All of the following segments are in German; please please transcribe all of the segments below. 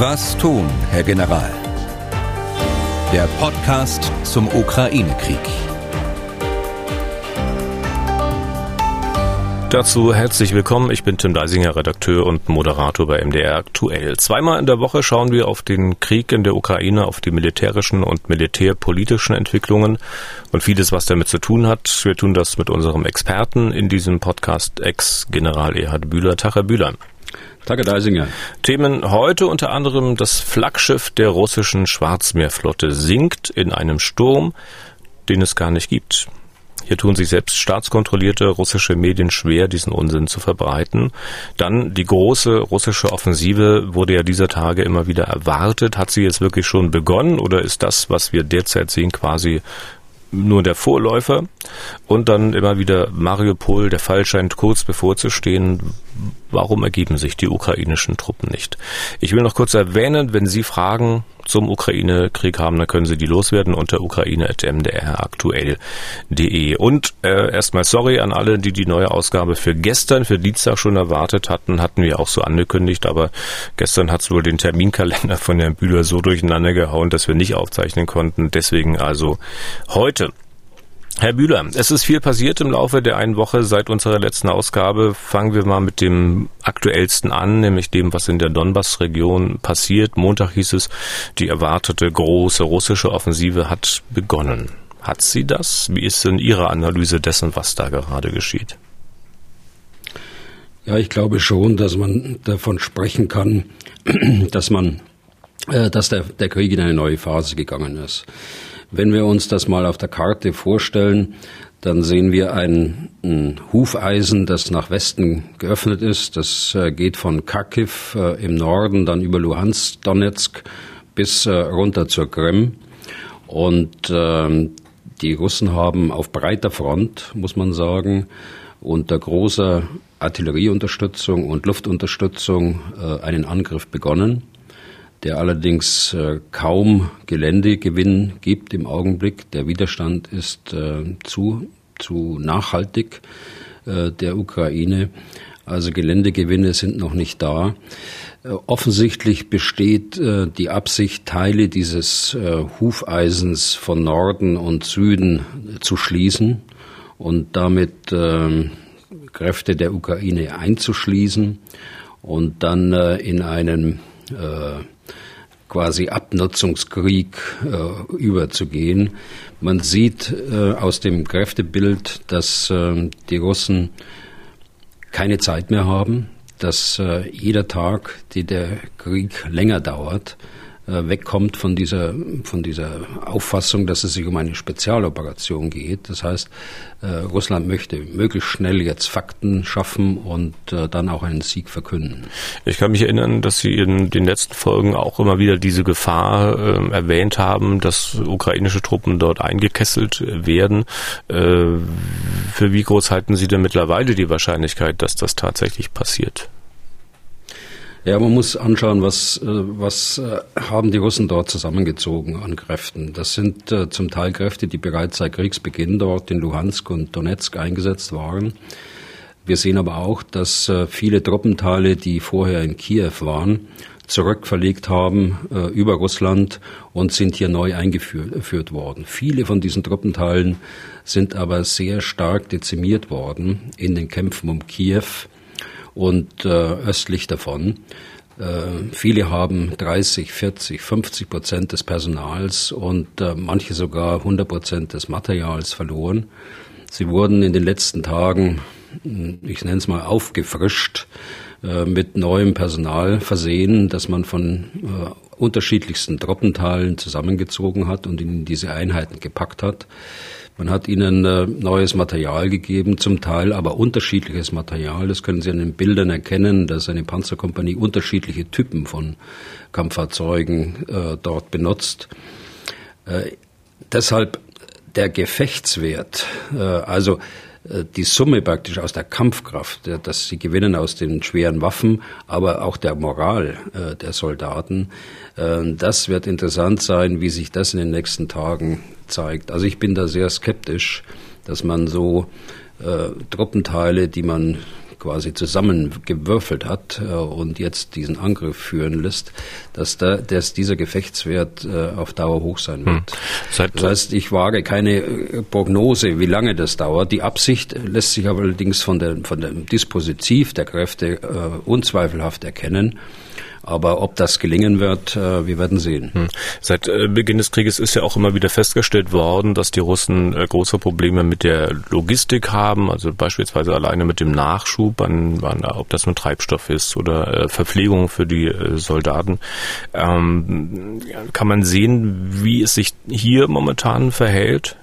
Was tun, Herr General? Der Podcast zum Ukraine-Krieg. Dazu herzlich willkommen. Ich bin Tim Deisinger, Redakteur und Moderator bei MDR Aktuell. Zweimal in der Woche schauen wir auf den Krieg in der Ukraine, auf die militärischen und militärpolitischen Entwicklungen und vieles, was damit zu tun hat. Wir tun das mit unserem Experten in diesem Podcast, Ex-General Erhard Bühler. Tag, Herr Bühler. Danke, Deisinger. Themen heute unter anderem das Flaggschiff der russischen Schwarzmeerflotte sinkt in einem Sturm, den es gar nicht gibt. Hier tun sich selbst staatskontrollierte russische Medien schwer, diesen Unsinn zu verbreiten. Dann die große russische Offensive wurde ja dieser Tage immer wieder erwartet. Hat sie jetzt wirklich schon begonnen oder ist das, was wir derzeit sehen, quasi nur der Vorläufer und dann immer wieder Mariupol, der Fall scheint kurz bevorzustehen. Warum ergeben sich die ukrainischen Truppen nicht? Ich will noch kurz erwähnen, wenn Sie Fragen zum Ukraine-Krieg haben, dann können Sie die loswerden unter ukraine.mdraktuell.de. Und äh, erstmal sorry an alle, die die neue Ausgabe für gestern, für Dienstag schon erwartet hatten, hatten wir auch so angekündigt, aber gestern hat es wohl den Terminkalender von Herrn Bühler so durcheinander gehauen, dass wir nicht aufzeichnen konnten. Deswegen also heute Herr Bühler, es ist viel passiert im Laufe der einen Woche seit unserer letzten Ausgabe. Fangen wir mal mit dem aktuellsten an, nämlich dem, was in der Donbass-Region passiert. Montag hieß es, die erwartete große russische Offensive hat begonnen. Hat sie das? Wie ist denn Ihre Analyse dessen, was da gerade geschieht? Ja, ich glaube schon, dass man davon sprechen kann, dass man, äh, dass der, der Krieg in eine neue Phase gegangen ist. Wenn wir uns das mal auf der Karte vorstellen, dann sehen wir ein, ein Hufeisen, das nach Westen geöffnet ist. Das äh, geht von Kharkiv äh, im Norden, dann über Luhansk, Donetsk bis äh, runter zur Krim. Und äh, die Russen haben auf breiter Front, muss man sagen, unter großer Artillerieunterstützung und Luftunterstützung äh, einen Angriff begonnen der allerdings äh, kaum Geländegewinn gibt im Augenblick. Der Widerstand ist äh, zu, zu nachhaltig äh, der Ukraine. Also Geländegewinne sind noch nicht da. Offensichtlich besteht die Absicht, Teile dieses Hufeisens von Norden und Süden zu schließen und damit ähm, Kräfte der Ukraine einzuschließen und dann in einen quasi Abnutzungskrieg äh, überzugehen. Man sieht äh, aus dem Kräftebild, dass äh, die Russen keine Zeit mehr haben, dass äh, jeder Tag, die der Krieg länger dauert, äh, wegkommt von dieser, von dieser Auffassung, dass es sich um eine Spezialoperation geht. Das heißt, äh, Russland möchte möglichst schnell jetzt Fakten schaffen und äh, dann auch einen Sieg verkünden. Ich kann mich erinnern, dass Sie in den letzten Folgen auch immer wieder diese Gefahr äh, erwähnt haben, dass ukrainische Truppen dort eingekesselt werden. Äh, für wie groß halten Sie denn mittlerweile die Wahrscheinlichkeit, dass das tatsächlich passiert? Ja, man muss anschauen, was, äh, was äh, haben die Russen dort zusammengezogen an Kräften. Das sind äh, zum Teil Kräfte, die bereits seit Kriegsbeginn dort in Luhansk und Donetsk eingesetzt waren. Wir sehen aber auch, dass viele Truppenteile, die vorher in Kiew waren, zurückverlegt haben äh, über Russland und sind hier neu eingeführt worden. Viele von diesen Truppenteilen sind aber sehr stark dezimiert worden in den Kämpfen um Kiew und äh, östlich davon. Äh, viele haben 30, 40, 50 Prozent des Personals und äh, manche sogar 100 Prozent des Materials verloren. Sie wurden in den letzten Tagen, hm, ich nenne es mal, aufgefrischt, äh, mit neuem Personal versehen, das man von äh, unterschiedlichsten Truppenteilen zusammengezogen hat und in diese Einheiten gepackt hat. Man hat ihnen äh, neues Material gegeben, zum Teil aber unterschiedliches Material. Das können Sie an den Bildern erkennen, dass eine Panzerkompanie unterschiedliche Typen von Kampffahrzeugen äh, dort benutzt. Äh, deshalb der Gefechtswert, also die Summe praktisch aus der Kampfkraft, dass sie gewinnen aus den schweren Waffen, aber auch der Moral äh, der Soldaten. Äh, das wird interessant sein, wie sich das in den nächsten Tagen zeigt. Also ich bin da sehr skeptisch, dass man so äh, Truppenteile, die man quasi zusammengewürfelt hat äh, und jetzt diesen Angriff führen lässt, dass, da, dass dieser Gefechtswert äh, auf Dauer hoch sein wird. Hm. das heißt, ich wage keine äh, Prognose, wie lange das dauert. Die Absicht lässt sich aber allerdings von, der, von dem Dispositiv der Kräfte unzweifelhaft erkennen. Aber ob das gelingen wird, äh, wir werden sehen. Hm. Seit äh, Beginn des Krieges ist ja auch immer wieder festgestellt worden, dass die Russen äh, große Probleme mit der Logistik haben, also beispielsweise alleine mit dem Nachschub, an, an, ob das mit Treibstoff ist oder Verpflegung für die Soldaten. Ähm, kann man sehen, wie es sich hier momentan verhält?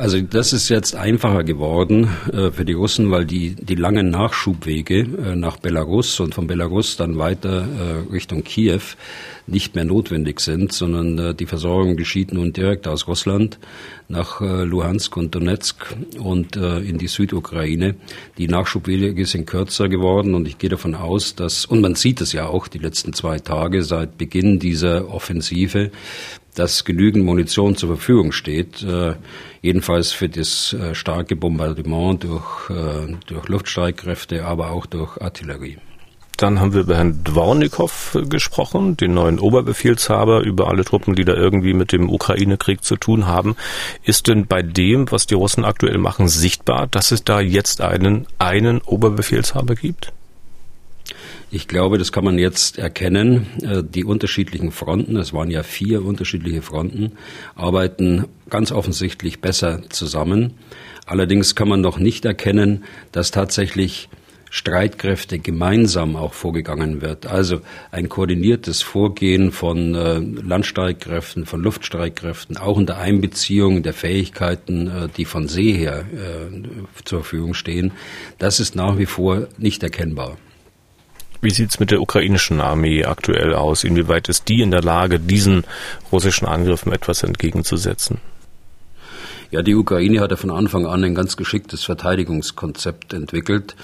Also das ist jetzt einfacher geworden äh, für die Russen, weil die, die langen Nachschubwege äh, nach Belarus und von Belarus dann weiter äh, Richtung Kiew nicht mehr notwendig sind, sondern äh, die Versorgung geschieht nun direkt aus Russland nach äh, Luhansk und Donetsk und äh, in die Südukraine. Die Nachschubwege sind kürzer geworden und ich gehe davon aus, dass, und man sieht es ja auch die letzten zwei Tage seit Beginn dieser Offensive, dass genügend Munition zur Verfügung steht, äh, jedenfalls für das äh, starke Bombardement durch, äh, durch Luftstreitkräfte, aber auch durch Artillerie. Dann haben wir über Herrn Dvornikow gesprochen, den neuen Oberbefehlshaber, über alle Truppen, die da irgendwie mit dem Ukraine-Krieg zu tun haben. Ist denn bei dem, was die Russen aktuell machen, sichtbar, dass es da jetzt einen, einen Oberbefehlshaber gibt? Ich glaube, das kann man jetzt erkennen. Äh, die unterschiedlichen Fronten, es waren ja vier unterschiedliche Fronten, arbeiten ganz offensichtlich besser zusammen. Allerdings kann man noch nicht erkennen, dass tatsächlich Streitkräfte gemeinsam auch vorgegangen wird. Also ein koordiniertes Vorgehen von äh, Landstreitkräften, von Luftstreitkräften, auch unter Einbeziehung der Fähigkeiten, äh, die von See her zur Verfügung stehen, das ist nach wie vor nicht erkennbar. Wie sieht es mit der ukrainischen Armee aktuell aus? Inwieweit ist die in der Lage, diesen russischen Angriffen etwas entgegenzusetzen? Ja, die Ukraine hat ja von Anfang an ein ganz geschicktes Verteidigungskonzept entwickelt.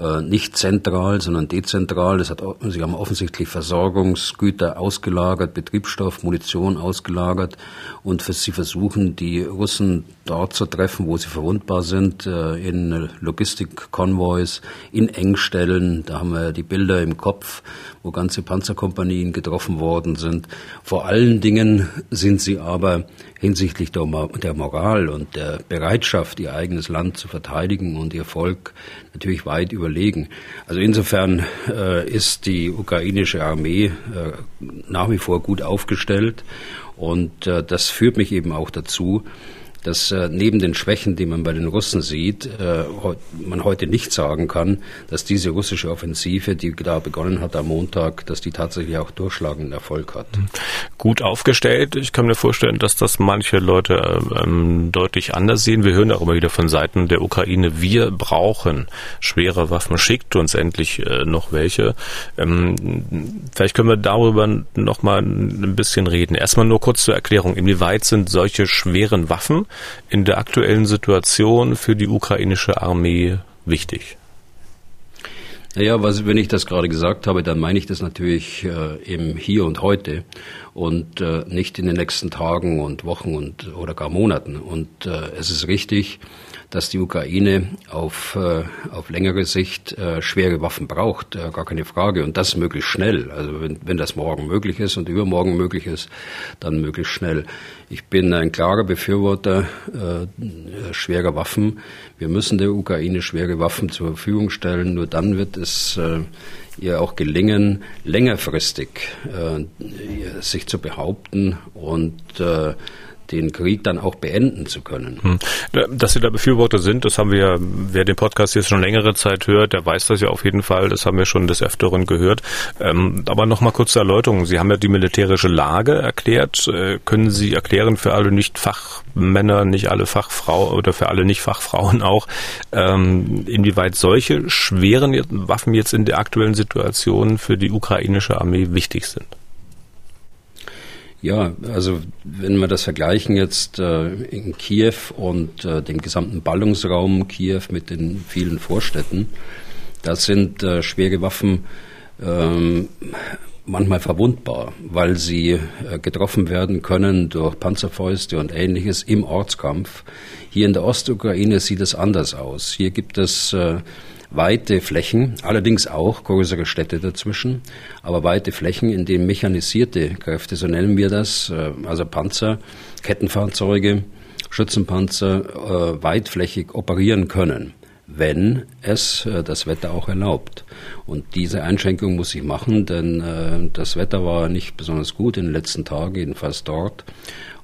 Äh, nicht zentral, sondern dezentral. Das hat, sie haben offensichtlich Versorgungsgüter ausgelagert, Betriebsstoff, Munition ausgelagert und sie versuchen, die Russen dort zu treffen, wo sie verwundbar sind, äh, in Logistikkonvois, in Engstellen. Da haben wir die Bilder im Kopf, wo ganze Panzerkompanien getroffen worden sind. Vor allen Dingen sind sie aber hinsichtlich der, Moral und der Bereitschaft, ihr eigenes Land zu verteidigen und ihr Volk natürlich weit überlegen. Also insofern äh, ist die ukrainische Armee äh, nach wie vor gut aufgestellt und äh, das führt mich eben auch dazu, dass äh, neben den Schwächen, die man bei den Russen sieht, äh, man heute nicht sagen kann, dass diese russische Offensive, die da begonnen hat am Montag, dass die tatsächlich auch durchschlagenden Erfolg hat. Gut aufgestellt. Ich kann mir vorstellen, dass das manche Leute ähm, deutlich anders sehen. Wir hören auch immer wieder von Seiten der Ukraine, wir brauchen schwere Waffen, schickt uns endlich äh, noch welche. Ähm, vielleicht können wir darüber noch mal ein bisschen reden. Erstmal nur kurz zur Erklärung. Inwieweit sind solche schweren Waffen in der aktuellen Situation für die ukrainische Armee wichtig? Naja, was, wenn ich das gerade gesagt habe, dann meine ich das natürlich äh, im Hier und Heute und äh, nicht in den nächsten Tagen und Wochen und oder gar Monaten. Und äh, es ist richtig, dass die Ukraine auf, äh, auf längere Sicht äh, schwere Waffen braucht, äh, gar keine Frage. Und das möglichst schnell. Also wenn, wenn das morgen möglich ist und übermorgen möglich ist, dann möglichst schnell. Ich bin ein klarer Befürworter äh, schwerer Waffen. Wir müssen der Ukraine schwere Waffen zur Verfügung stellen. Nur dann wird es äh, ihr auch gelingen, längerfristig äh, sich zu behaupten und äh, den Krieg dann auch beenden zu können. Hm. Dass Sie da Befürworter sind, das haben wir, wer den Podcast jetzt schon längere Zeit hört, der weiß das ja auf jeden Fall, das haben wir schon des Öfteren gehört. Ähm, aber nochmal kurz zur Erläuterung. Sie haben ja die militärische Lage erklärt. Äh, können Sie erklären für alle Nicht-Fachmänner, nicht alle Fachfrauen oder für alle Nicht-Fachfrauen auch, ähm, inwieweit solche schweren Waffen jetzt in der aktuellen Situation für die ukrainische Armee wichtig sind? Ja, also wenn wir das vergleichen jetzt äh, in Kiew und äh, dem gesamten Ballungsraum Kiew mit den vielen Vorstädten, da sind äh, schwere Waffen ähm, manchmal verwundbar, weil sie äh, getroffen werden können durch Panzerfäuste und ähnliches im Ortskampf. Hier in der Ostukraine sieht es anders aus. Hier gibt es äh, weite Flächen, allerdings auch größere Städte dazwischen, aber weite Flächen, in denen mechanisierte Kräfte, so nennen wir das, äh, also Panzer, Kettenfahrzeuge, Schützenpanzer, äh, weitflächig operieren können wenn es äh, das Wetter auch erlaubt. Und diese Einschränkung muss ich machen, denn das Wetter war nicht besonders gut in den letzten Tagen, jedenfalls dort.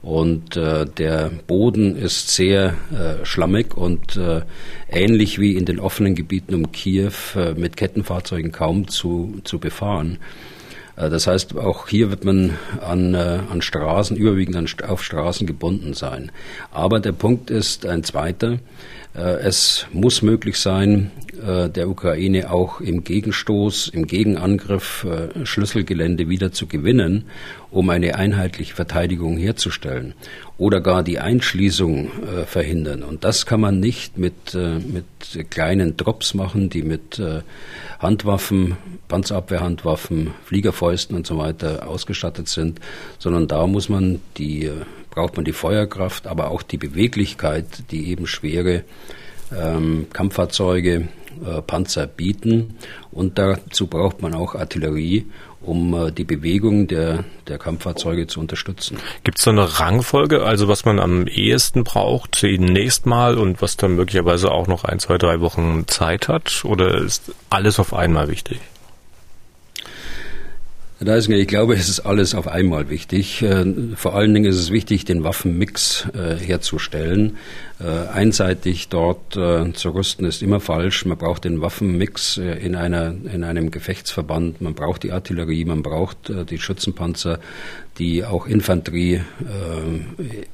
Und äh, der Boden ist sehr äh, schlammig und äh, ähnlich wie in den offenen Gebieten um Kiew äh, mit Kettenfahrzeugen kaum zu, zu befahren. Äh, das heißt, auch hier wird man an, äh, an Straßen, überwiegend an, auf Straßen gebunden sein. Aber der Punkt ist ein zweiter. Äh, es muss möglich sein, äh, der Ukraine auch im Gegenstoß, im Gegenangriff äh, Schlüsselgelände wieder zu gewinnen, um eine einheitliche Verteidigung herzustellen oder gar die Einschließung verhindern. Und das kann man nicht mit, mit kleinen Drops machen, die mit Handwaffen, Panzerabwehrhandwaffen, Fliegerfäusten und so weiter ausgestattet sind, sondern da muss man die braucht man die Feuerkraft, aber auch die Beweglichkeit, die eben schwere ähm, Kampffahrzeuge, äh, Panzer bieten. Und dazu braucht man auch Artillerie, um äh, die Bewegung der, der Kampffahrzeuge zu unterstützen. Gibt es da eine Rangfolge, also was man am ehesten braucht zunächst mal und was dann möglicherweise auch noch ein, zwei, drei Wochen Zeit hat? Oder ist alles auf einmal wichtig? Da ist, ich glaube, es ist alles auf einmal wichtig. Äh, vor allen Dingen ist es wichtig, den Waffenmix äh, herzustellen. Äh, einseitig dort zu rüsten ist immer falsch. Man braucht den Waffenmix in einer in einem Gefechtsverband. Man braucht die Artillerie, man braucht die Schützenpanzer, die auch Infanterie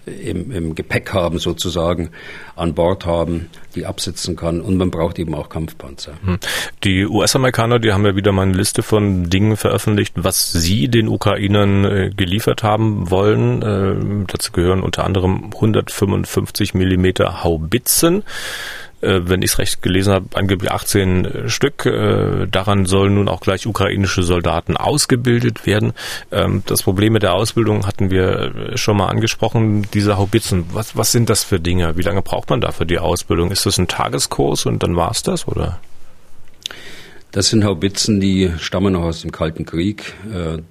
im, im Gepäck haben sozusagen, an Bord haben, die absitzen kann. Und man braucht eben auch Kampfpanzer. Hm. Die US-Amerikaner, die haben ja wieder mal eine Liste von Dingen veröffentlicht, was sie den Ukrainern äh, geliefert haben wollen. Äh, dazu gehören unter anderem 155 Millimeter Haubitzen äh, wenn ich es recht gelesen habe, angeblich 18 äh, Stück. Äh, daran sollen nun auch gleich ukrainische Soldaten ausgebildet werden. Ähm, das Problem mit der Ausbildung hatten wir schon mal angesprochen. Diese Haubitzen, was, was sind das für Dinge? Wie lange braucht man dafür die Ausbildung? Ist das ein Tageskurs und dann war's das, oder? Das sind Haubitzen, die stammen noch aus dem Kalten Krieg.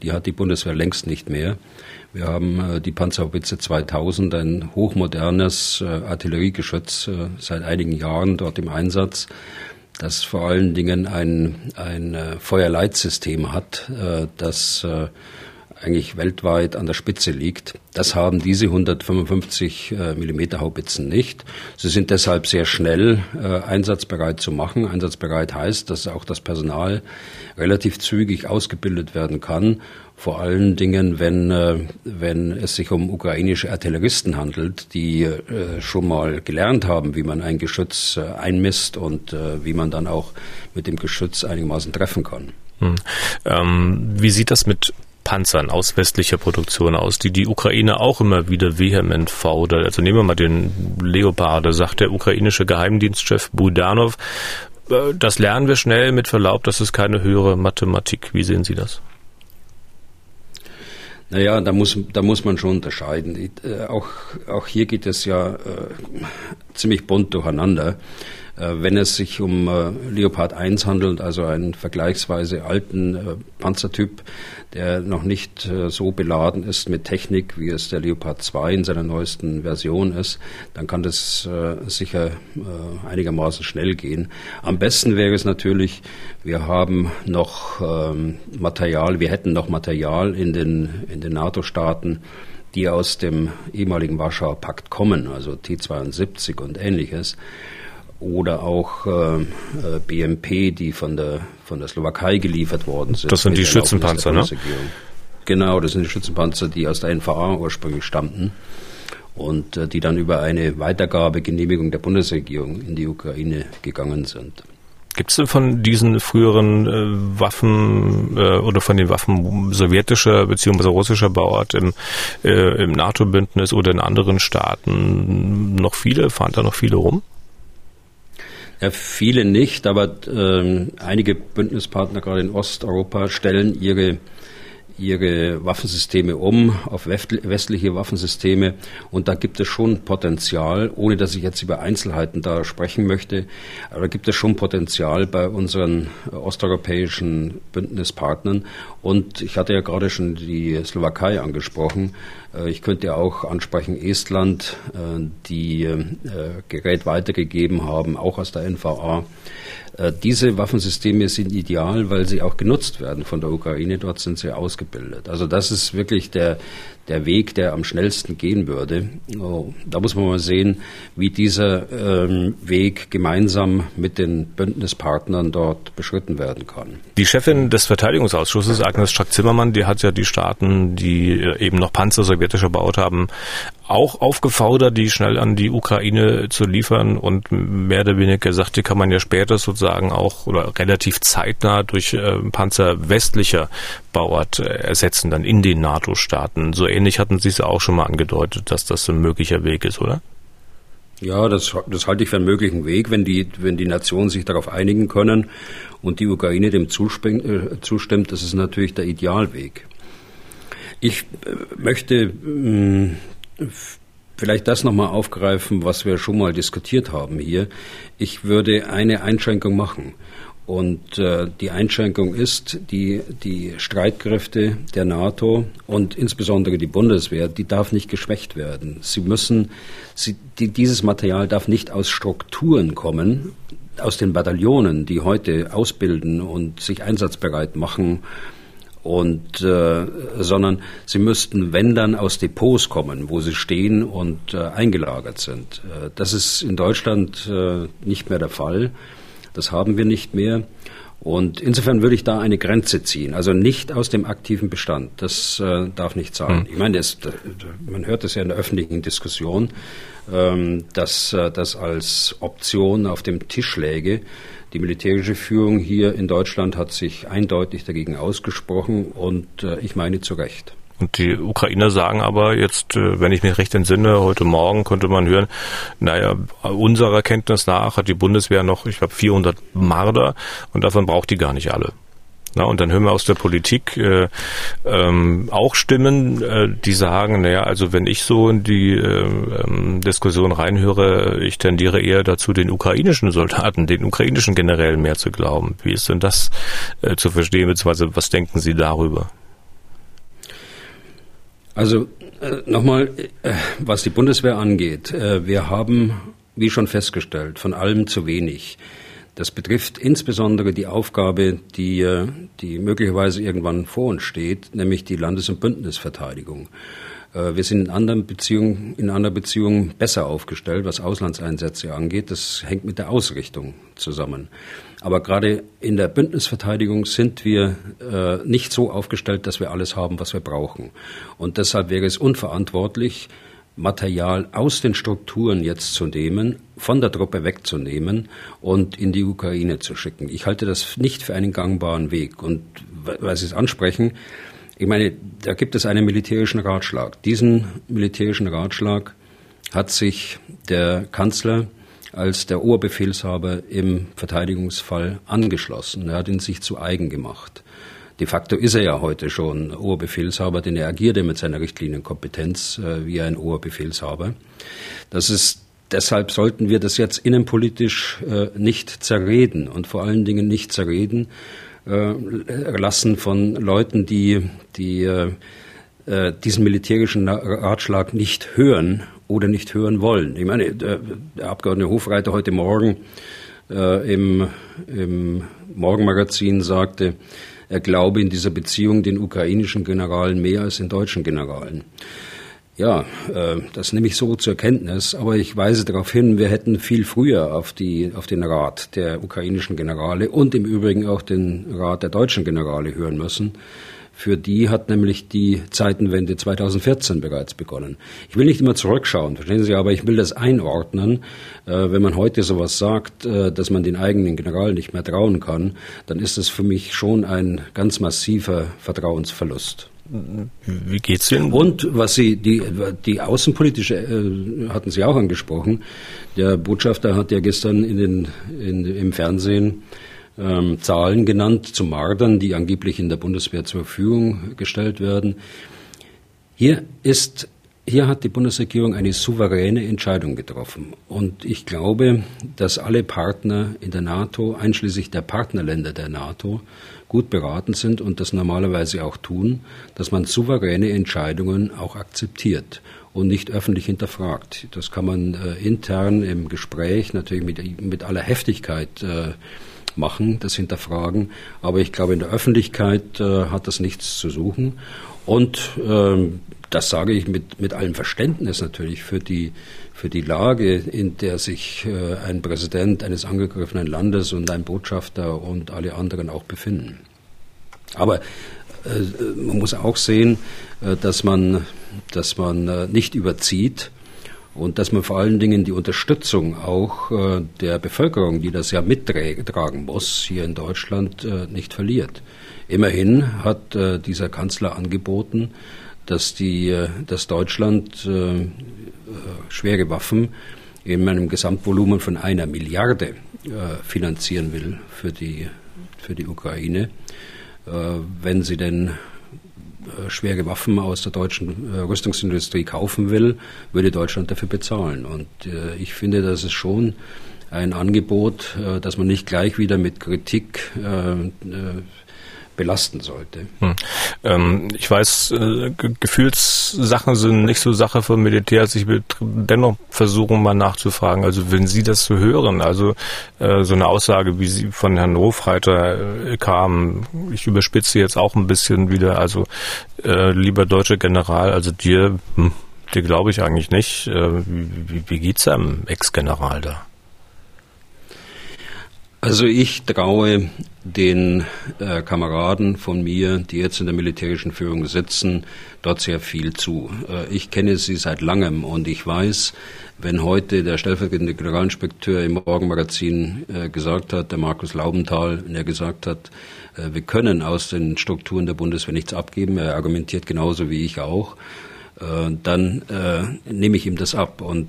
Die hat die Bundeswehr längst nicht mehr. Wir haben äh, die Panzerhaubitze 2000, ein hochmodernes äh, Artilleriegeschütz seit einigen Jahren dort im Einsatz, das vor allen Dingen ein, ein Feuerleitsystem hat, das eigentlich weltweit an der Spitze liegt. Das haben diese 155 äh, Millimeter Haubitzen nicht. Sie sind deshalb sehr schnell äh, einsatzbereit zu machen. Einsatzbereit heißt, dass auch das Personal relativ zügig ausgebildet werden kann. Vor allen Dingen, wenn, äh, wenn es sich um ukrainische Artilleristen handelt, die schon mal gelernt haben, wie man ein Geschütz einmisst und wie man dann auch mit dem Geschütz einigermaßen treffen kann. Hm. Ähm, wie sieht das mit Panzern aus westlicher Produktion aus, die die Ukraine auch immer wieder vehement fordert. Also nehmen wir mal den Leopard, da sagt der ukrainische Geheimdienstchef Budanov, äh, das lernen wir schnell mit Verlaub, das ist keine höhere Mathematik. Wie sehen Sie das? Naja, da muss, da muss man schon unterscheiden. Äh, auch, auch hier geht es ja äh, ziemlich bunt durcheinander. Äh, wenn es sich um äh, Leopard 1 handelt, also einen vergleichsweise alten äh, Panzertyp, der noch nicht so beladen ist mit Technik, wie es der Leopard 2 in seiner neuesten Version ist, dann kann das sicher einigermaßen schnell gehen. Am besten wäre es natürlich, wir haben noch ähm, Material, wir hätten noch Material in den, in den NATO-Staaten, die aus dem ehemaligen Warschauer Pakt kommen, also T-72 und ähnliches oder auch äh, äh BMP, die von der von der Slowakei geliefert worden sind. Das sind die Schützenpanzer, ne? Genau, das sind die Schützenpanzer, die aus der NVA ursprünglich stammten und äh, die dann über eine Weitergabegenehmigung der Bundesregierung in die Ukraine gegangen sind. Gibt es denn von diesen früheren äh, Waffen äh, oder von den Waffen sowjetischer bzw. russischer Bauart im, äh, im NATO-Bündnis oder in anderen Staaten noch viele? Fahren da noch viele rum? Ja, viele nicht, aber ähm, einige Bündnispartner, gerade in Osteuropa, stellen ihre ihre Waffensysteme um auf westliche Waffensysteme. Und da gibt es schon Potenzial, ohne dass ich jetzt über Einzelheiten da sprechen möchte, aber da gibt es schon Potenzial bei unseren osteuropäischen Bündnispartnern. Und ich hatte ja gerade schon die Slowakei angesprochen. Äh, ich könnte auch ansprechen Estland, äh, die äh, Gerät weitergegeben haben, auch aus der NVA. Diese Waffensysteme sind ideal, weil sie auch genutzt werden von der Ukraine. Dort sind sie ausgebildet. Also das ist wirklich der, der Weg, der am schnellsten gehen würde. Oh, da muss man mal sehen, wie dieser ähm, Weg gemeinsam mit den Bündnispartnern dort beschritten werden kann. Die Chefin des Verteidigungsausschusses, Agnes Strack-Zimmermann, die hat ja die Staaten, die äh, eben noch Panzer sowjetisch erbaut haben, auch aufgefordert, die schnell an die Ukraine zu liefern und mehr oder weniger gesagt, die kann man ja später sozusagen auch oder relativ zeitnah durch äh, Panzer westlicher Bauart äh, ersetzen, dann in den NATO-Staaten. So ähnlich hatten Sie es auch schon mal angedeutet, dass das ein möglicher Weg ist, oder? Ja, das, das halte ich für einen möglichen Weg, wenn die, wenn die Nationen sich darauf einigen können und die Ukraine dem zustimmt, äh, zustimmt das ist natürlich der Idealweg. Ich äh, möchte mm, vielleicht das nochmal aufgreifen, was wir schon mal diskutiert haben hier. Ich würde eine Einschränkung machen. Und äh, die Einschränkung ist, die, die Streitkräfte der NATO und insbesondere die Bundeswehr, die darf nicht geschwächt werden. Sie müssen, sie, die, dieses Material darf nicht aus Strukturen kommen, aus den Bataillonen, die heute ausbilden und sich einsatzbereit machen, und äh, sondern sie müssten, wenn dann, aus Depots kommen, wo sie stehen und äh, eingelagert sind. Äh, das ist in Deutschland äh, nicht mehr der Fall. Das haben wir nicht mehr. Und insofern würde ich da eine Grenze ziehen. Also nicht aus dem aktiven Bestand. Das äh, darf nicht sein. Hm. Ich meine, das, man hört es ja in der öffentlichen Diskussion, ähm, dass äh, das als Option auf dem Tisch läge. Die militärische Führung hier in Deutschland hat sich eindeutig dagegen ausgesprochen und äh, ich meine zu Recht. Und die Ukrainer sagen aber jetzt, äh, wenn ich mich recht entsinne, heute Morgen konnte man hören, naja, unserer Kenntnis nach hat die Bundeswehr noch, ich glaube, 400 Marder und davon braucht die gar nicht alle. Na, und dann hören wir aus der Politik äh, ähm, auch Stimmen, äh, die sagen, naja, also wenn ich so in die äh, ähm, Diskussion reinhöre, ich tendiere eher dazu, den ukrainischen Soldaten, den ukrainischen Generälen mehr zu glauben. Wie ist denn das äh, zu verstehen, beziehungsweise was denken Sie darüber? Also äh, nochmal, äh, was die Bundeswehr angeht, äh, wir haben, wie schon festgestellt, von allem zu wenig. Das betrifft insbesondere die Aufgabe, die, äh, die möglicherweise irgendwann vor uns steht, nämlich die Landes- und Bündnisverteidigung. Äh, wir sind in anderen Beziehungen, in anderer Beziehung besser aufgestellt, was Auslandseinsätze angeht. Das hängt mit der Ausrichtung zusammen. Aber gerade in der Bündnisverteidigung sind wir äh, nicht so aufgestellt, dass wir alles haben, was wir brauchen. Und deshalb wäre es unverantwortlich, Material aus den Strukturen jetzt zu nehmen, von der Truppe wegzunehmen und in die Ukraine zu schicken. Ich halte das nicht für einen gangbaren Weg. Und weil Sie es ansprechen, ich meine, da gibt es einen militärischen Ratschlag. Diesen militärischen Ratschlag hat sich der Kanzler als der Oberbefehlshaber im Verteidigungsfall angeschlossen. Er hat ihn sich zu eigen gemacht. De facto ist er ja heute schon Oberbefehlshaber, denn er agierte mit seiner Richtlinienkompetenz äh, wie ein Oberbefehlshaber. Das ist Deshalb sollten wir das jetzt innenpolitisch äh, nicht zerreden und vor allen Dingen nicht zerreden, lassen von Leuten, die, die äh, äh, diesen militärischen Ratschlag nicht hören oder nicht hören wollen. Ich meine, der Abgeordnete Hofreiter heute Morgen äh, im, im Morgenmagazin sagte, er glaube in dieser Beziehung den ukrainischen Generalen mehr als den deutschen Generalen. Ja, äh, das nehme ich so zur Kenntnis, aber ich weise darauf hin, wir hätten viel früher auf, die, auf den Rat der ukrainischen Generale und im Übrigen auch den Rat der deutschen Generale hören müssen. Für die hat nämlich die Zeitenwende 2014 bereits begonnen. Ich will nicht immer zurückschauen, verstehen Sie, aber ich will das einordnen. Äh, wenn man heute sowas sagt, äh, dass man den eigenen General nicht mehr trauen kann, dann ist das für mich schon ein ganz massiver Vertrauensverlust. Wie geht's denn? Und was Sie, die, die außenpolitische, äh, hatten Sie auch angesprochen. Der Botschafter hat ja gestern in den, in, im Fernsehen ähm, Zahlen genannt zu Mardern, die angeblich in der Bundeswehr zur Verfügung gestellt werden. Hier ist hier hat die Bundesregierung eine souveräne Entscheidung getroffen. Und ich glaube, dass alle Partner in der NATO, einschließlich der Partnerländer der NATO, gut beraten sind und das normalerweise auch tun, dass man souveräne Entscheidungen auch akzeptiert und nicht öffentlich hinterfragt. Das kann man äh, intern im Gespräch natürlich mit, mit aller Heftigkeit äh, machen, das Hinterfragen. Aber ich glaube, in der Öffentlichkeit äh, hat das nichts zu suchen. Und ähm, das sage ich mit, mit allem Verständnis natürlich für die, für die Lage, in der sich äh, ein Präsident eines angegriffenen Landes und ein Botschafter und alle anderen auch befinden. Aber äh, man muss auch sehen, äh, dass man, dass man äh, nicht überzieht und dass man vor allen Dingen die Unterstützung auch äh, der Bevölkerung, die das ja mittragen muss, hier in Deutschland äh, nicht verliert. Immerhin hat dieser Kanzler angeboten, dass, die, äh, dass Deutschland äh, äh, schwere Waffen in einem Gesamtvolumen von einer Milliarde finanzieren will für die, für die Ukraine. Wenn sie denn schwere Waffen aus der deutschen Rüstungsindustrie kaufen will, würde Deutschland dafür bezahlen. Und ich finde, das ist schon ein Angebot, dass man nicht gleich wieder mit Kritik belasten sollte. Hm. Ähm, ich weiß, äh, Gefühlssachen sind nicht so Sache von Militär, also ich will dennoch versuchen, mal nachzufragen. Also wenn Sie das so hören, also äh, so eine Aussage, wie sie von Herrn Hofreiter äh, kam, ich überspitze jetzt auch ein bisschen wieder, also äh, lieber deutsche General, also dir, hm, dir glaube ich eigentlich nicht. Äh, wie, wie geht's einem Ex-General da? Also ich traue den äh, Kameraden von mir, die jetzt in der militärischen Führung sitzen, dort sehr viel zu. Äh, ich kenne sie seit langem und ich weiß, wenn heute der stellvertretende Generalinspekteur im Morgenmagazin äh, gesagt hat, der Markus Laubenthal, wenn er gesagt hat, äh, wir können aus den Strukturen der Bundeswehr nichts abgeben, er argumentiert genauso wie ich auch, äh, dann äh, nehme ich ihm das ab und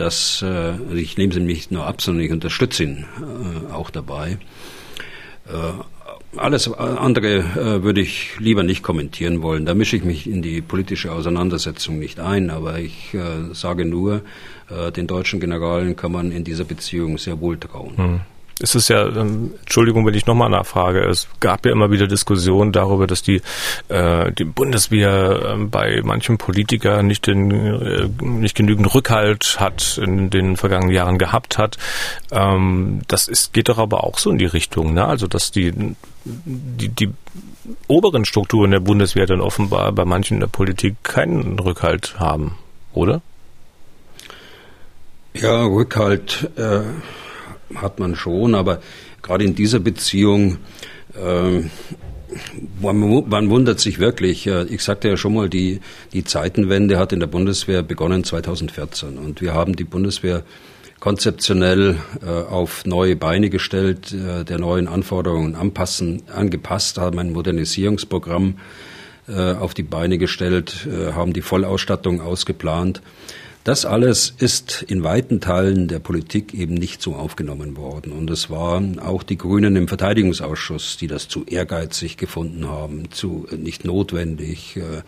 das, äh, ich nehme sie nicht nur ab, sondern ich unterstütze ihn äh, auch dabei. Äh, alles andere würde ich lieber nicht kommentieren wollen. Da mische ich mich in die politische Auseinandersetzung nicht ein, aber ich sage nur, den deutschen Generalen kann man in dieser Beziehung sehr wohl trauen. Hm es ist ja, ähm, Entschuldigung, wenn ich nochmal nachfrage, es gab ja immer wieder Diskussionen darüber, dass die, äh, die Bundeswehr äh, bei manchen Politikern nicht, den, äh, nicht genügend Rückhalt hat, in den vergangenen Jahren gehabt hat. Ähm, das ist, geht doch aber auch so in die Richtung, ne? also dass die, die, die oberen Strukturen der Bundeswehr dann offenbar bei manchen in der Politik keinen Rückhalt haben, oder? Ja, Rückhalt. Äh hat man schon, aber gerade in dieser Beziehung, äh, man, man, wundert sich wirklich. Ich sagte ja schon mal, die, die Zeitenwende hat in der Bundeswehr begonnen 2014 und wir haben die Bundeswehr konzeptionell äh, auf neue Beine gestellt, äh, der neuen Anforderungen anpassen, angepasst, haben ein Modernisierungsprogramm äh, auf die Beine gestellt, äh, haben die Vollausstattung ausgeplant. Das alles ist in weiten Teilen der Politik eben nicht so aufgenommen worden. Und es waren auch die Grünen im Verteidigungsausschuss, die das zu ehrgeizig gefunden haben, zu äh, nicht notwendig, äh,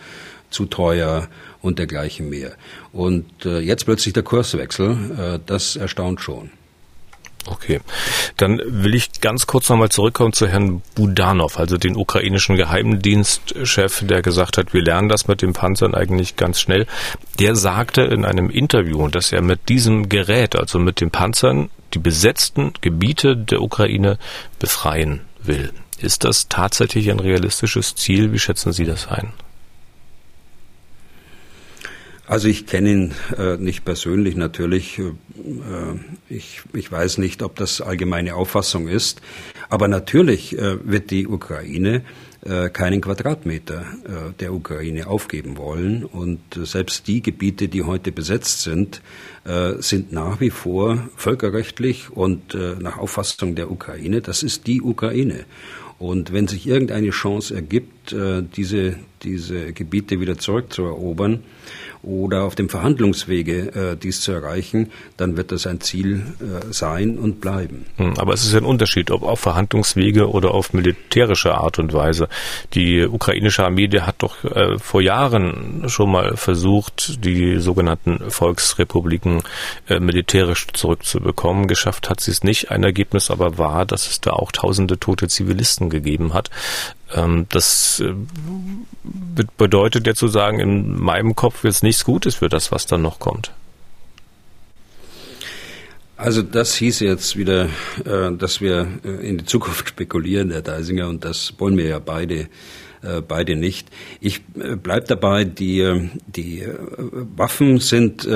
zu teuer und dergleichen mehr. Und äh, jetzt plötzlich der Kurswechsel, das erstaunt schon. Okay, dann will ich ganz kurz nochmal zurückkommen zu Herrn Budanov, also den ukrainischen Geheimdienstchef, der gesagt hat, wir lernen das mit den Panzern eigentlich ganz schnell. Der sagte in einem Interview, dass er mit diesem Gerät, also mit den Panzern, die besetzten Gebiete der Ukraine befreien will. Ist das tatsächlich ein realistisches Ziel? Wie schätzen Sie das ein? Also ich kenne ihn äh, nicht persönlich natürlich. Äh, ich, ich weiß nicht, ob das allgemeine Auffassung ist. Aber natürlich äh, wird die Ukraine äh, keinen Quadratmeter äh, der Ukraine aufgeben wollen. Und selbst die Gebiete, die heute besetzt sind, äh, sind nach wie vor völkerrechtlich und nach Auffassung der Ukraine, das ist die Ukraine. Und wenn sich irgendeine Chance ergibt, äh, diese, diese Gebiete wieder zurückzuerobern, oder auf dem Verhandlungswege äh, dies zu erreichen, dann wird das ein Ziel äh, sein und bleiben. Hm, aber es ist ein Unterschied, ob auf Verhandlungswege oder auf militärische Art und Weise. Die ukrainische Armee, die hat doch äh, vor Jahren schon mal versucht, die sogenannten Volksrepubliken äh, militärisch zurückzubekommen. Geschafft hat sie es nicht. Ein Ergebnis aber war, dass es da auch tausende tote Zivilisten gegeben hat. Ähm, das äh, bedeutet ja zu sagen, in meinem Kopf es nichts Gutes für das, was dann noch kommt. Also das hieß jetzt wieder, äh, dass wir äh, in die Zukunft spekulieren, Herr Deisinger, und das wollen wir ja beide beide nicht. Ich bleib dabei, die, die Waffen sind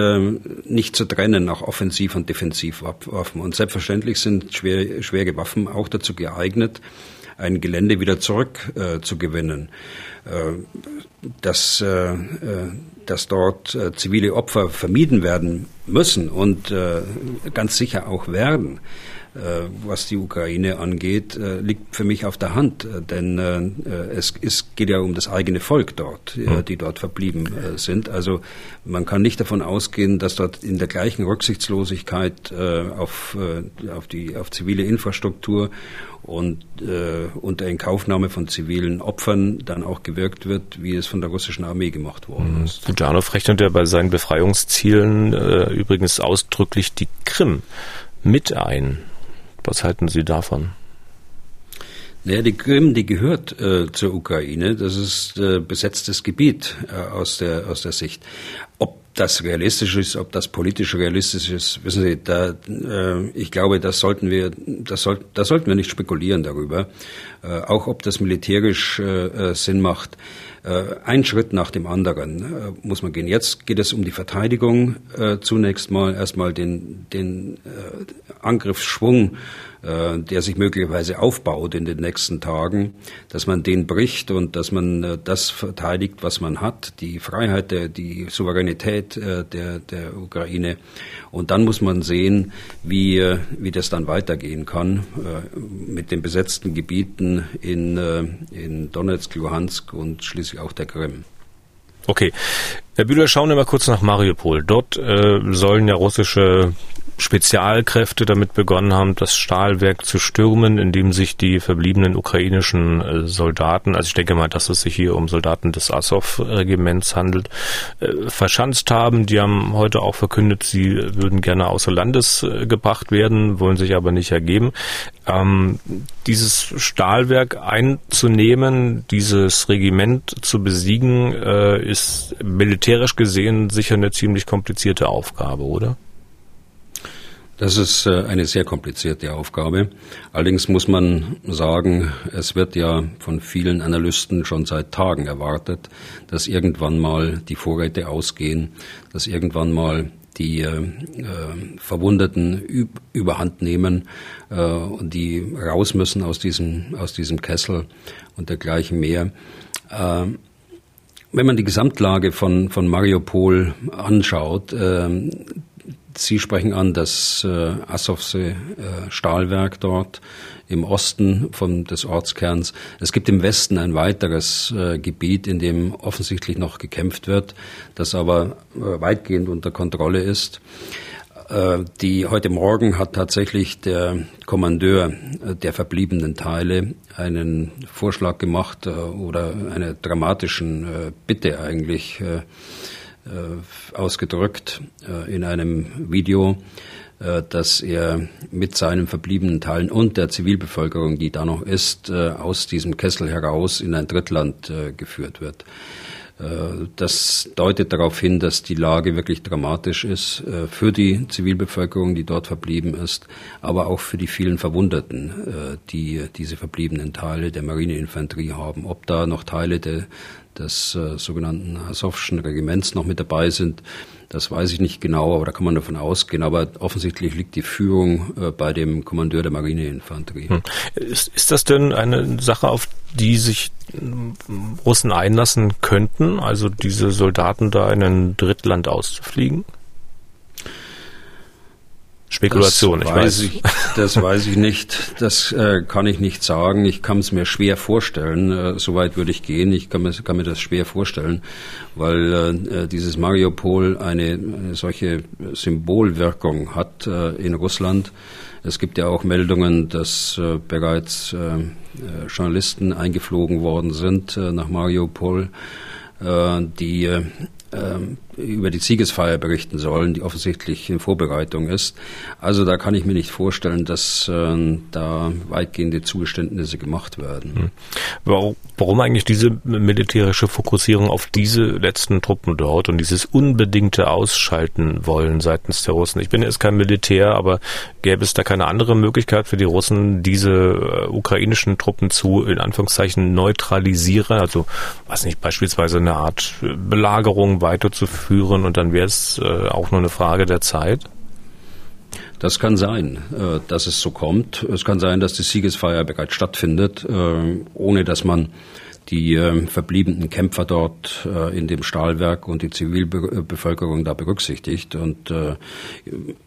nicht zu trennen nach Offensiv- und Defensivwaffen. Und selbstverständlich sind schwere Waffen auch dazu geeignet, ein Gelände wieder zurückzugewinnen. Äh, äh, dass, äh, äh, dass dort äh, zivile Opfer vermieden werden müssen und ganz sicher auch werden, was die Ukraine angeht, liegt für mich auf der Hand. Denn es, es geht ja um das eigene Volk dort, die dort verblieben sind. Also man kann nicht davon ausgehen, dass dort in der gleichen Rücksichtslosigkeit auf, auf die auf zivile Infrastruktur und äh, unter Inkaufnahme von zivilen Opfern dann auch gewirkt wird, wie es von der russischen Armee gemacht worden mhm. ist. Bujanov rechnet ja bei seinen Befreiungszielen äh, übrigens ausdrücklich die Krim mit ein. Was halten Sie davon? Naja, die Krim, die gehört äh, zur Ukraine. Das ist äh, besetztes Gebiet äh, aus, der, aus der Sicht. Ob das realistisch ist, ob das politisch realistisch ist, wissen Sie, da, äh, ich glaube, das sollten wir, das soll, da sollten wir nicht spekulieren darüber. Äh, auch ob das militärisch äh, äh Sinn macht. Äh, ein Schritt nach dem anderen äh, muss man gehen. Jetzt geht es um die Verteidigung äh, zunächst mal, erstmal den, den Angriffsschwung, der sich möglicherweise aufbaut in den nächsten Tagen, dass man den bricht und dass man das verteidigt, was man hat, die Freiheit, der, die Souveränität der, der Ukraine. Und dann muss man sehen, wie, wie das dann weitergehen kann mit den besetzten Gebieten in, in Donetsk, Luhansk und schließlich auch der Krim. Okay. Herr Bühler, schauen wir mal kurz nach Mariupol. Dort äh, sollen ja russische Spezialkräfte damit begonnen haben, das Stahlwerk zu stürmen, in dem sich die verbliebenen ukrainischen äh, Soldaten, also ich denke mal, dass es sich hier um Soldaten des Azov-Regiments handelt, äh, verschanzt haben. Die haben heute auch verkündet, sie würden gerne außer Landes äh, gebracht werden, wollen sich aber nicht ergeben. Ähm, dieses Stahlwerk einzunehmen, dieses Regiment zu besiegen, äh, ist militärisch gesehen sicher eine ziemlich komplizierte Aufgabe, oder? Das ist äh, eine sehr komplizierte Aufgabe. Allerdings muss man sagen, es wird ja von vielen Analysten schon seit Tagen erwartet, dass irgendwann mal die Vorräte ausgehen, dass irgendwann mal die äh, äh Verwundeten üb überhand nehmen äh, und die raus müssen aus diesem, aus diesem Kessel und dergleichen mehr. Äh, wenn man die Gesamtlage von, von Mariupol anschaut, äh, Sie sprechen an das äh, Assowse äh, Stahlwerk dort im Osten von, des Ortskerns. Es gibt im Westen ein weiteres äh, Gebiet, in dem offensichtlich noch gekämpft wird, das aber äh, weitgehend unter Kontrolle ist. Äh, die heute Morgen hat tatsächlich der Kommandeur äh, der verbliebenen Teile einen Vorschlag gemacht äh, oder eine dramatischen Bitte eigentlich ausgedrückt äh, in einem Video, äh, dass er mit seinen verbliebenen Teilen und der Zivilbevölkerung, die da noch ist, aus diesem Kessel heraus in ein Drittland geführt wird. Das deutet darauf hin, dass die Lage wirklich dramatisch ist für die Zivilbevölkerung, die dort verblieben ist, aber auch für die vielen Verwundeten, die diese verbliebenen Teile der Marineinfanterie haben. Ob da noch Teile der, des äh, sogenannten Asowschen Regiments noch mit dabei sind. Das weiß ich nicht genau, aber da kann man davon ausgehen. Aber offensichtlich liegt die Führung äh, bei dem Kommandeur der Marineinfanterie. Hm. Ist, ist das denn eine Sache, auf die sich Russen einlassen könnten, also diese Soldaten da in ein Drittland auszufliegen? Spekulation, das ich weiß. Ich, das weiß ich nicht. Das äh, kann ich nicht sagen. Ich kann es mir schwer vorstellen. Äh, Soweit würde ich gehen. Ich kann mir, kann mir das schwer vorstellen, weil äh, dieses Mariupol eine, eine solche Symbolwirkung hat äh, in Russland. Es gibt ja auch Meldungen, dass äh, bereits äh, äh Journalisten eingeflogen worden sind äh, nach Mariupol, äh, die äh, über die Siegesfeier berichten sollen, die offensichtlich in Vorbereitung ist. Also da kann ich mir nicht vorstellen, dass äh, da weitgehende Zugeständnisse gemacht werden. Hm. Warum, eigentlich diese militärische Fokussierung auf diese letzten Truppen dort und dieses unbedingte Ausschalten wollen seitens der Russen? Ich bin jetzt kein Militär, aber gäbe es da keine andere Möglichkeit für die Russen, diese äh, ukrainischen Truppen zu, in Anführungszeichen, neutralisieren? Also, was nicht, beispielsweise eine Art Belagerung weiterzuführen und dann wäre es äh, auch nur eine Frage der Zeit? Das kann sein, äh, dass es so kommt. Es kann sein, dass die Siegesfeier bereits stattfindet, äh, ohne dass man die äh, verbliebenen Kämpfer dort äh, in dem Stahlwerk und die Zivilbevölkerung da berücksichtigt. Und äh,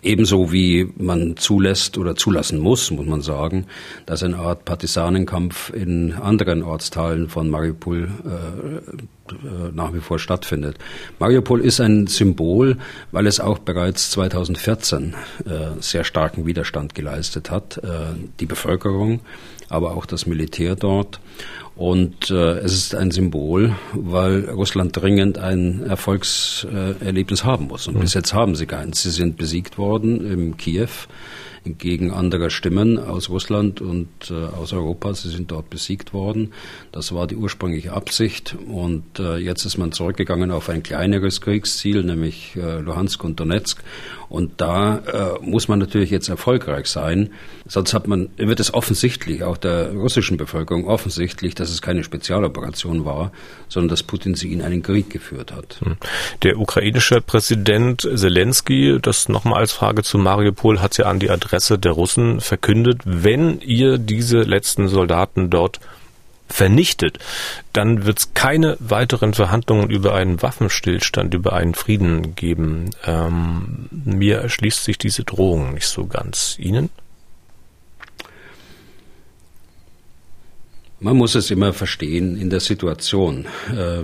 ebenso wie man zulässt oder zulassen muss, muss man sagen, dass eine Art Partisanenkampf in anderen Ortsteilen von Mariupol äh, nach wie vor stattfindet. Mariupol ist ein Symbol, weil es auch bereits 2014 äh, sehr starken Widerstand geleistet hat, äh, die Bevölkerung, aber auch das Militär dort. Und äh, es ist ein Symbol, weil Russland dringend ein Erfolgserlebnis haben muss. Und mhm. bis jetzt haben sie keins. Sie sind besiegt worden im Kiew entgegen anderer Stimmen aus Russland und äh, aus Europa. Sie sind dort besiegt worden. Das war die ursprüngliche Absicht. Und äh, jetzt ist man zurückgegangen auf ein kleineres Kriegsziel, nämlich äh, Luhansk und Donetsk. Und da muss man natürlich jetzt erfolgreich sein. Sonst hat man, wird es offensichtlich, auch der russischen Bevölkerung offensichtlich, dass es keine Spezialoperation war, sondern dass Putin sie in einen Krieg geführt hat. Hm. Der ukrainische Präsident Zelensky, das nochmal als Frage zu Mariupol, hat ja an die Adresse der Russen verkündet, wenn ihr diese letzten Soldaten dort vernichtet, dann wird es keine weiteren Verhandlungen über einen Waffenstillstand, über einen Frieden geben. Ähm, mir erschließt sich diese Drohung nicht so ganz. Ihnen? Man muss es immer verstehen in der Situation. Äh,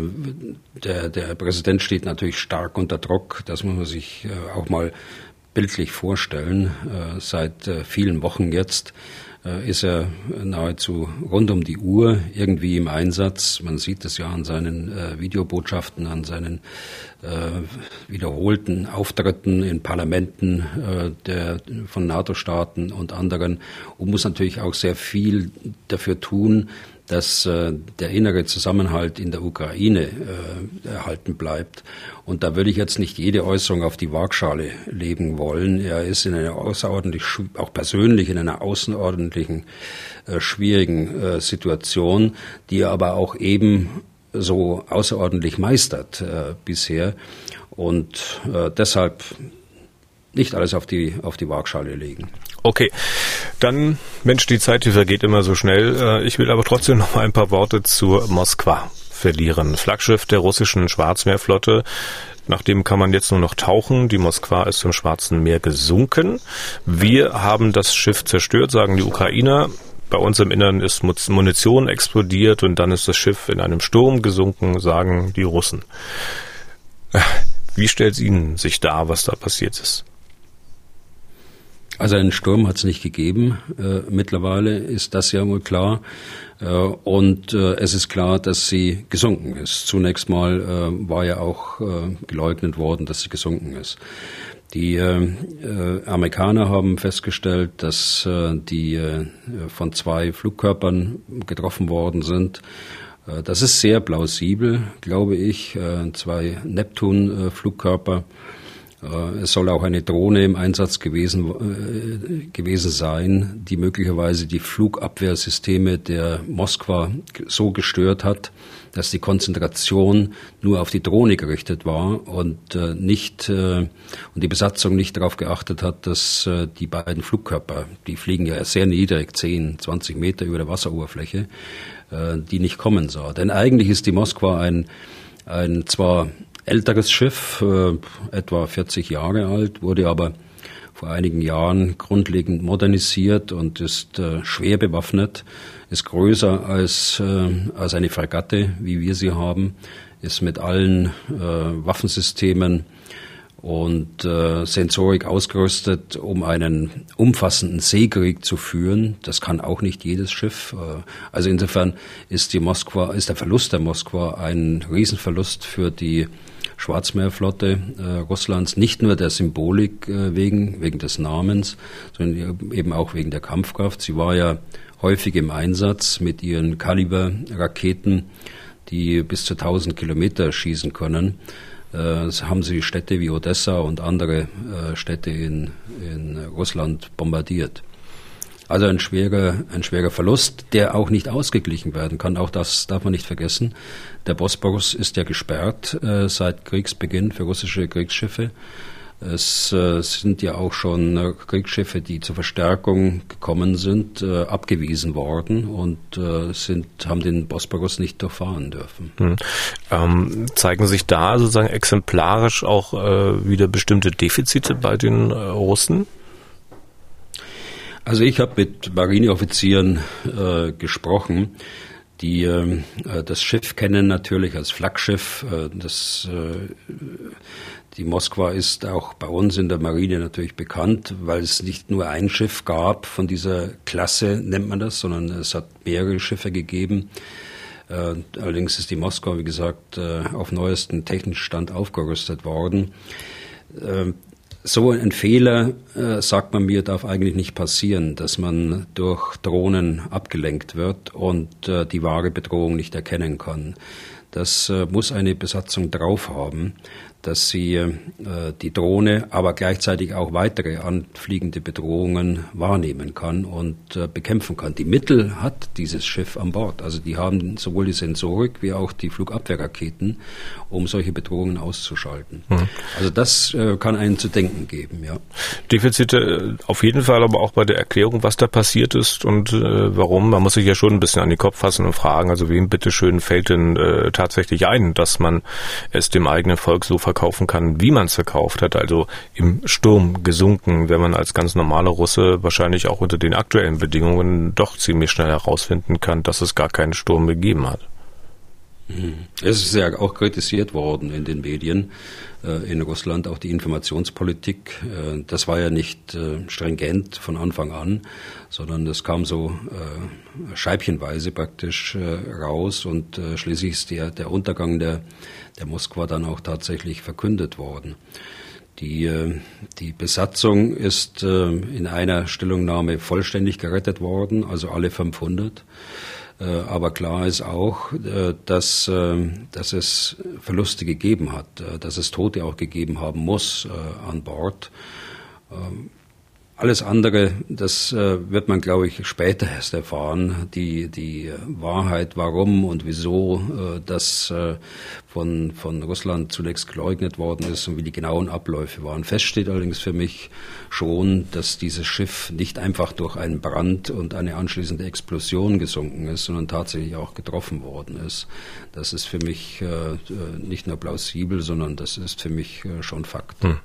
der, der Präsident steht natürlich stark unter Druck. Das muss man sich äh, auch mal bildlich vorstellen. Äh, seit vielen Wochen jetzt äh, ist er nahezu rund um die Uhr irgendwie im Einsatz. Man sieht es ja an seinen äh, Videobotschaften, an seinen äh, wiederholten Auftritten in Parlamenten äh, der, von NATO-Staaten und anderen und muss natürlich auch sehr viel dafür tun, dass äh, der innere Zusammenhalt in der Ukraine äh, erhalten bleibt. Und da würde ich jetzt nicht jede Äußerung auf die Waagschale legen wollen. Er ist in einer außerordentlich, auch persönlich in einer außerordentlichen äh, schwierigen äh, Situation, die er aber auch eben so außerordentlich meistert äh, bisher. Und äh, deshalb nicht alles auf die, auf die Waagschale legen. Okay, dann, Mensch, die Zeit, die vergeht immer so schnell. Äh, ich will aber trotzdem noch mal ein paar Worte zur Moskwa verlieren. Flaggschiff der russischen Schwarzmeerflotte. Nach dem kann man jetzt nur noch tauchen. Die Moskwa ist im Schwarzen Meer gesunken. Wir haben das Schiff zerstört, sagen die Ukrainer. Bei uns im Innern ist Munition explodiert und dann ist das Schiff in einem Sturm gesunken, sagen die Russen. Wie stellt Ihnen sich dar, was da passiert ist? Also einen Sturm hat es nicht gegeben. Äh, mittlerweile ist das ja wohl klar. Äh, und äh, es ist klar, dass sie gesunken ist. Zunächst mal äh, war ja auch äh, geleugnet worden, dass sie gesunken ist. Die äh, Amerikaner haben festgestellt, dass die von zwei Flugkörpern getroffen worden sind. das ist sehr plausibel, glaube ich. zwei Neptun-Flugkörper. Äh, es soll auch eine Drohne im Einsatz gewesen, äh, gewesen sein, die möglicherweise die Flugabwehrsysteme der Moskwa so gestört hat, dass die Konzentration nur auf die Drohne gerichtet war und äh, nicht äh, und die Besatzung nicht darauf geachtet hat, dass äh, die beiden Flugkörper, die fliegen ja sehr niedrig, 10, 20 Meter über der Wasseroberfläche, äh, die nicht kommen sah. Denn eigentlich ist die Moskwa ein ein zwar älteres Schiff, äh, etwa 40 Jahre alt, wurde aber vor einigen Jahren grundlegend modernisiert und ist äh, schwer bewaffnet, ist größer als, äh, als eine Fregatte, wie wir sie haben, ist mit allen äh, Waffensystemen und äh, Sensorik ausgerüstet, um einen umfassenden Seekrieg zu führen. Das kann auch nicht jedes Schiff. Äh, also insofern ist die Moskwa, ist der Verlust der Moskwa ein Riesenverlust für die Schwarzmeerflotte äh, Russlands, nicht nur der Symbolik äh, wegen, wegen des Namens, sondern eben auch wegen der Kampfkraft. Sie war ja häufig im Einsatz mit ihren Kaliber-Raketen, die bis zu 1000 Kilometer schießen können. Äh, haben sie Städte wie Odessa und andere äh, Städte in, in Russland bombardiert. Also ein schwerer, ein schwerer Verlust, der auch nicht ausgeglichen werden kann. Auch das darf man nicht vergessen. Der Bosporus ist ja gesperrt äh, seit Kriegsbeginn für russische Kriegsschiffe. Es äh, sind ja auch schon äh, Kriegsschiffe, die zur Verstärkung gekommen sind, äh, abgewiesen worden und äh, sind, haben den Bosporus nicht durchfahren dürfen. Hm. Ähm, zeigen sich da sozusagen exemplarisch auch äh, wieder bestimmte Defizite bei den Russen? Also ich habe mit Marineoffizieren äh, gesprochen, die äh, das Schiff kennen natürlich als Flaggschiff. Äh, das, äh, die Moskwa ist auch bei uns in der Marine natürlich bekannt, weil es nicht nur ein Schiff gab von dieser Klasse, nennt man das, sondern es hat mehrere Schiffe gegeben. Äh, allerdings ist die Moskwa, wie gesagt, äh, auf neuesten technischen Stand aufgerüstet worden. So ein Fehler, äh, sagt man mir, darf eigentlich nicht passieren, dass man durch Drohnen abgelenkt wird und äh, die wahre Bedrohung nicht erkennen kann. Das äh, muss eine Besatzung drauf haben dass sie äh, die Drohne, aber gleichzeitig auch weitere anfliegende Bedrohungen wahrnehmen kann und äh, bekämpfen kann. Die Mittel hat dieses Schiff an Bord. Also die haben sowohl die Sensorik wie auch die Flugabwehrraketen, um solche Bedrohungen auszuschalten. Mhm. Also das äh, kann einen zu denken geben, ja. Defizite äh, auf jeden Fall, aber auch bei der Erklärung, was da passiert ist und äh, warum. Man muss sich ja schon ein bisschen an den Kopf fassen und fragen, also wem bitteschön fällt denn äh, tatsächlich ein, dass man es dem eigenen Volk so verkauft verkaufen kann, wie man es verkauft hat, also im Sturm gesunken, wenn man als ganz normaler Russe wahrscheinlich auch unter den aktuellen Bedingungen doch ziemlich schnell herausfinden kann, dass es gar keinen Sturm gegeben hat. Mhm. Es ist ja auch kritisiert worden in den Medien in Russland, auch die Informationspolitik. Äh, das war ja nicht äh, stringent von Anfang an, sondern es kam so scheibchenweise praktisch raus und schließlich ist der, der Untergang der der Moskwa dann auch tatsächlich verkündet worden. Die, äh, die Besatzung ist äh, in einer Stellungnahme vollständig gerettet worden, also alle 500. Äh, aber klar ist auch, dass, dass es Verluste gegeben hat, dass es Tote auch gegeben haben muss an Bord. Ähm, alles andere, das äh, wird man, glaube ich, später erst erfahren. Die, die Wahrheit, warum und wieso äh, das äh, von, von Russland zunächst geleugnet worden ist und wie die genauen Abläufe waren. Fest steht allerdings für mich schon, dass dieses Schiff nicht einfach durch einen Brand und eine anschließende Explosion gesunken ist, sondern tatsächlich auch getroffen worden ist. Das ist für mich äh, nicht nur plausibel, sondern das ist für mich äh, schon Fakt. Hm.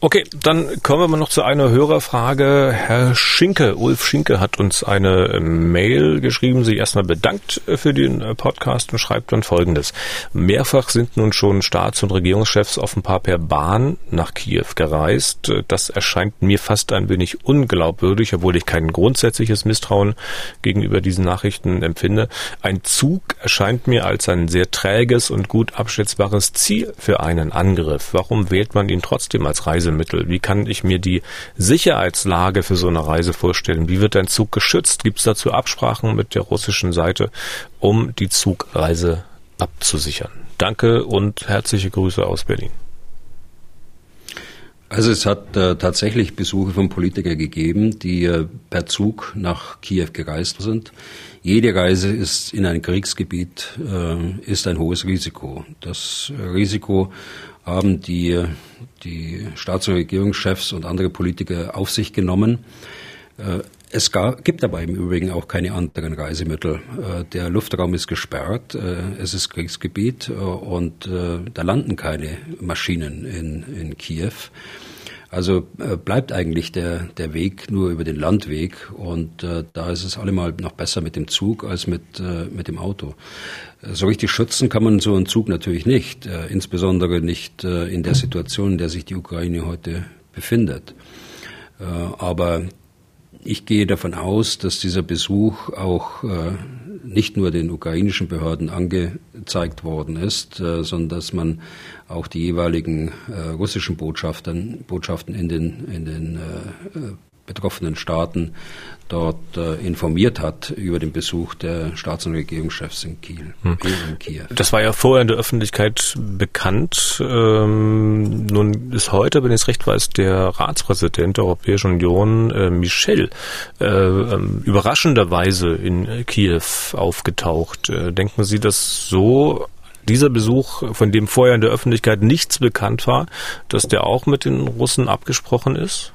Okay, dann kommen wir mal noch zu einer Hörer Frage. Herr Schinke, Ulf Schinke hat uns eine äh, Mail geschrieben, sich erstmal bedankt äh, für den äh, Podcast und schreibt dann folgendes. Mehrfach sind nun schon Staats- und Regierungschefs offenbar per Bahn nach Kiew gereist. Das erscheint mir fast ein wenig unglaubwürdig, obwohl ich kein grundsätzliches Misstrauen gegenüber diesen Nachrichten empfinde. Ein Zug erscheint mir als ein sehr träges und gut abschätzbares Ziel für einen Angriff. Warum wählt man ihn trotzdem als Reisemittel? Wie kann ich mir die sicher Sicherheitslage für so eine Reise vorstellen? Wie wird ein Zug geschützt? Gibt es dazu Absprachen mit der russischen Seite, um die Zugreise abzusichern? Danke und herzliche Grüße aus Berlin. Also es hat äh, tatsächlich Besuche von Politikern gegeben, die äh, per Zug nach Kiew gereist sind. Jede Reise ist in ein Kriegsgebiet äh, ist ein hohes Risiko. Das Risiko haben die, die Staats- und Regierungschefs und andere Politiker auf sich genommen. Äh, es gibt aber im Übrigen auch keine anderen Reisemittel. Äh, der Luftraum ist gesperrt, äh, es ist Kriegsgebiet und da landen keine Maschinen in, in Kiew. Also äh, bleibt eigentlich der, der Weg nur über den Landweg und äh, da ist es allemal noch besser mit dem Zug als mit, äh, mit dem Auto. Äh, so richtig schützen kann man so einen Zug natürlich nicht, äh, insbesondere nicht äh, in der Situation, in der sich die Ukraine heute befindet. Äh, aber ich gehe davon aus, dass dieser Besuch auch äh, nicht nur den ukrainischen Behörden angezeigt worden ist, äh, sondern dass man auch die jeweiligen äh, russischen Botschaften, Botschaften in den, in den betroffenen Staaten dort äh, informiert hat über den Besuch der Staats- und Regierungschefs in Kiel, hm. in Kiew. Das war ja vorher in der Öffentlichkeit bekannt. Ähm, nun ist heute, wenn ich es recht weiß, der Ratspräsident der Europäischen Union, äh, Michel, äh, ähm, überraschenderweise in Kiew aufgetaucht. Äh, denken Sie, dass so dieser Besuch, von dem vorher in der Öffentlichkeit nichts bekannt war, dass der auch mit den Russen abgesprochen ist?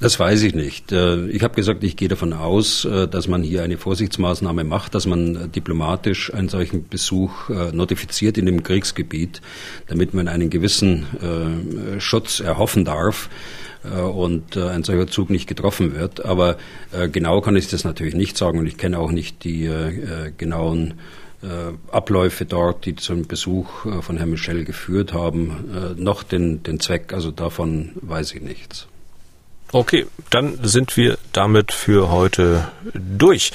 Das weiß ich nicht. Äh, ich habe gesagt, ich gehe davon aus, äh, dass man hier eine Vorsichtsmaßnahme macht, dass man äh, diplomatisch einen solchen Besuch notifiziert in dem Kriegsgebiet, damit man einen gewissen Schutz erhoffen darf und ein solcher Zug nicht getroffen wird. Aber genau kann ich das natürlich nicht sagen und ich kenne auch nicht die genauen Abläufe dort, die zum Besuch von Herrn Michel geführt haben, noch den, den Zweck. Also davon weiß ich nichts. Okay, dann sind wir damit für heute durch.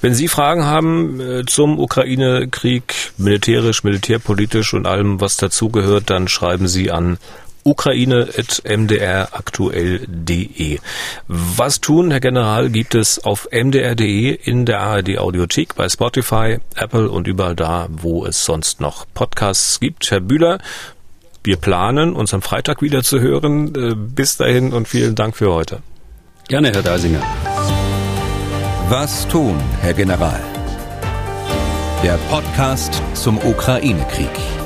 Wenn Sie Fragen haben äh, zum Ukraine-Krieg, militärisch, militärpolitisch und allem, was dazugehört, dann schreiben Sie an ukraine.mdraktuell.de. Was tun, Herr General, gibt es auf mdr.de in der ARD Audiothek, bei Spotify, Apple und überall da, wo es sonst noch Podcasts gibt. Herr Bühler, wir planen, uns am Freitag wieder zu hören. Äh, bis dahin und vielen Dank für heute. Gerne, Herr Deisinger. Was tun, Herr General? Der Podcast zum Ukraine-Krieg.